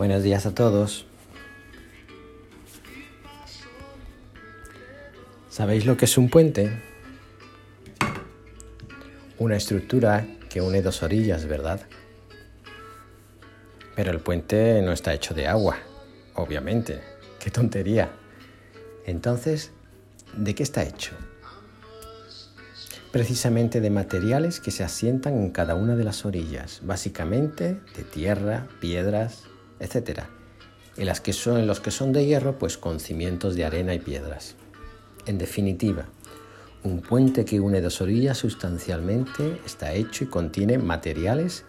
Buenos días a todos. ¿Sabéis lo que es un puente? Una estructura que une dos orillas, ¿verdad? Pero el puente no está hecho de agua, obviamente. ¡Qué tontería! Entonces, ¿de qué está hecho? Precisamente de materiales que se asientan en cada una de las orillas, básicamente de tierra, piedras, etc. Y las que son, los que son de hierro, pues con cimientos de arena y piedras. En definitiva, un puente que une dos orillas sustancialmente está hecho y contiene materiales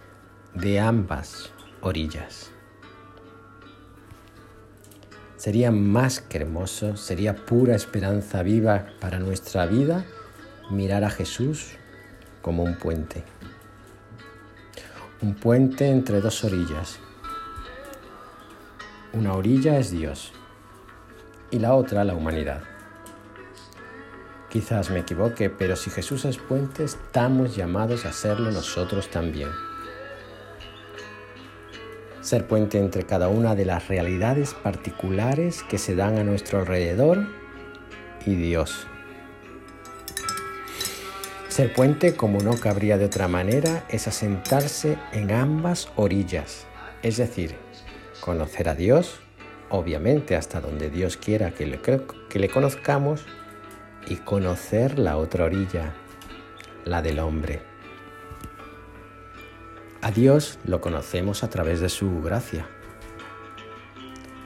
de ambas orillas. Sería más que hermoso, sería pura esperanza viva para nuestra vida mirar a Jesús como un puente. Un puente entre dos orillas. Una orilla es Dios y la otra la humanidad. Quizás me equivoque, pero si Jesús es puente, estamos llamados a serlo nosotros también. Ser puente entre cada una de las realidades particulares que se dan a nuestro alrededor y Dios. Ser puente, como no cabría de otra manera, es asentarse en ambas orillas, es decir, conocer a Dios, obviamente hasta donde Dios quiera que le, que le conozcamos, y conocer la otra orilla, la del hombre. A Dios lo conocemos a través de su gracia.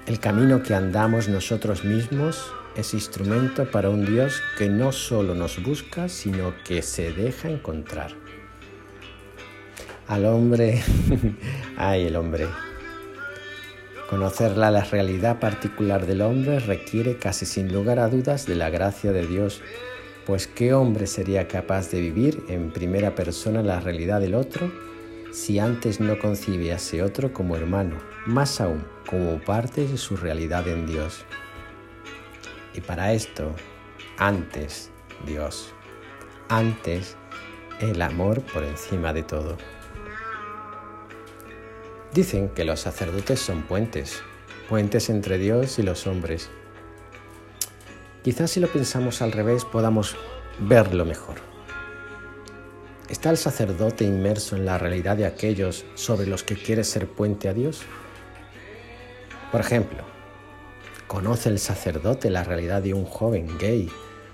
El camino que andamos nosotros mismos es instrumento para un Dios que no solo nos busca, sino que se deja encontrar. Al hombre, ay el hombre, Conocer la realidad particular del hombre requiere casi sin lugar a dudas de la gracia de Dios, pues ¿qué hombre sería capaz de vivir en primera persona la realidad del otro si antes no concibe a ese otro como hermano, más aún como parte de su realidad en Dios? Y para esto, antes Dios, antes el amor por encima de todo. Dicen que los sacerdotes son puentes, puentes entre Dios y los hombres. Quizás si lo pensamos al revés podamos verlo mejor. ¿Está el sacerdote inmerso en la realidad de aquellos sobre los que quiere ser puente a Dios? Por ejemplo, ¿conoce el sacerdote la realidad de un joven gay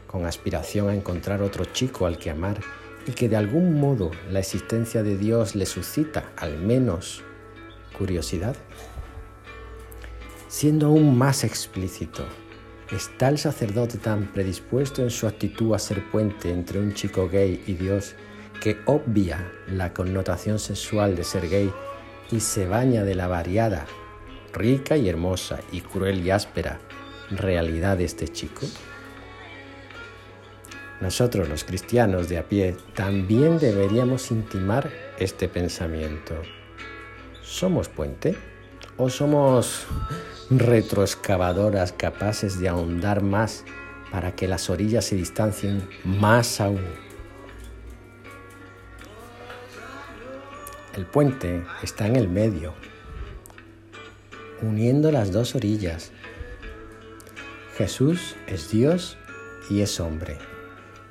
con aspiración a encontrar otro chico al que amar y que de algún modo la existencia de Dios le suscita al menos curiosidad. Siendo aún más explícito, ¿está el sacerdote tan predispuesto en su actitud a ser puente entre un chico gay y Dios que obvia la connotación sexual de ser gay y se baña de la variada, rica y hermosa y cruel y áspera realidad de este chico? Nosotros los cristianos de a pie también deberíamos intimar este pensamiento. ¿Somos puente? ¿O somos retroexcavadoras capaces de ahondar más para que las orillas se distancien más aún? El puente está en el medio, uniendo las dos orillas. Jesús es Dios y es hombre,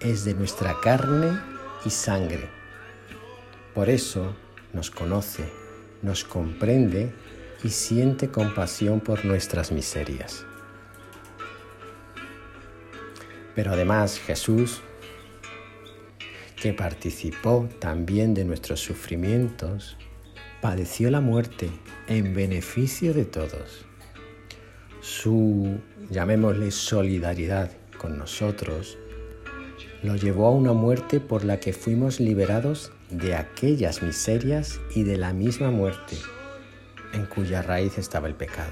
es de nuestra carne y sangre. Por eso nos conoce, nos comprende y siente compasión por nuestras miserias. Pero además Jesús, que participó también de nuestros sufrimientos, padeció la muerte en beneficio de todos. Su, llamémosle, solidaridad con nosotros, lo llevó a una muerte por la que fuimos liberados de aquellas miserias y de la misma muerte en cuya raíz estaba el pecado.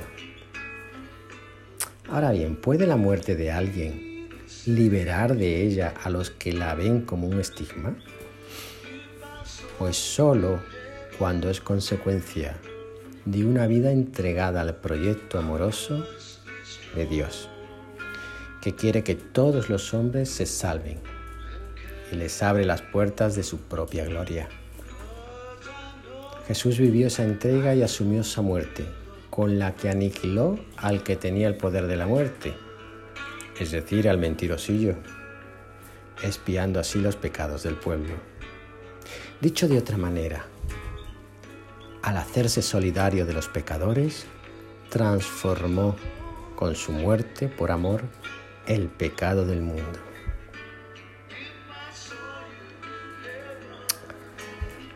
Ahora bien, ¿puede la muerte de alguien liberar de ella a los que la ven como un estigma? Pues solo cuando es consecuencia de una vida entregada al proyecto amoroso de Dios, que quiere que todos los hombres se salven y les abre las puertas de su propia gloria. Jesús vivió esa entrega y asumió esa muerte, con la que aniquiló al que tenía el poder de la muerte, es decir, al mentirosillo, espiando así los pecados del pueblo. Dicho de otra manera, al hacerse solidario de los pecadores, transformó con su muerte por amor el pecado del mundo.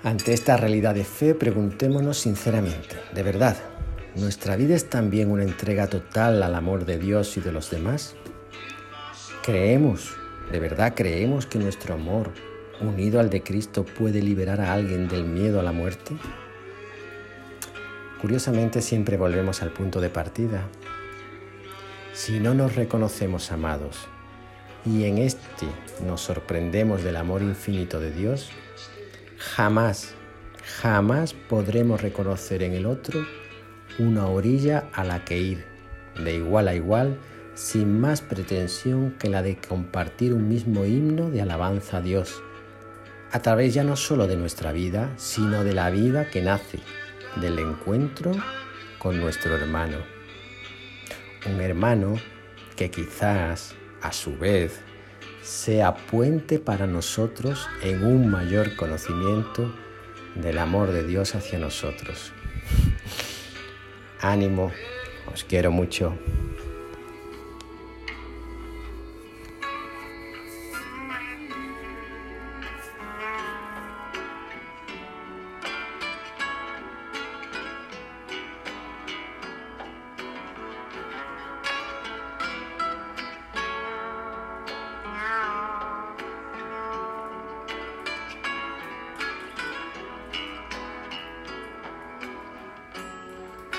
Ante esta realidad de fe, preguntémonos sinceramente, ¿de verdad nuestra vida es también una entrega total al amor de Dios y de los demás? ¿Creemos, de verdad creemos que nuestro amor, unido al de Cristo, puede liberar a alguien del miedo a la muerte? Curiosamente siempre volvemos al punto de partida. Si no nos reconocemos amados y en este nos sorprendemos del amor infinito de Dios, Jamás, jamás podremos reconocer en el otro una orilla a la que ir, de igual a igual, sin más pretensión que la de compartir un mismo himno de alabanza a Dios, a través ya no solo de nuestra vida, sino de la vida que nace del encuentro con nuestro hermano. Un hermano que quizás, a su vez, sea puente para nosotros en un mayor conocimiento del amor de Dios hacia nosotros. Ánimo, os quiero mucho.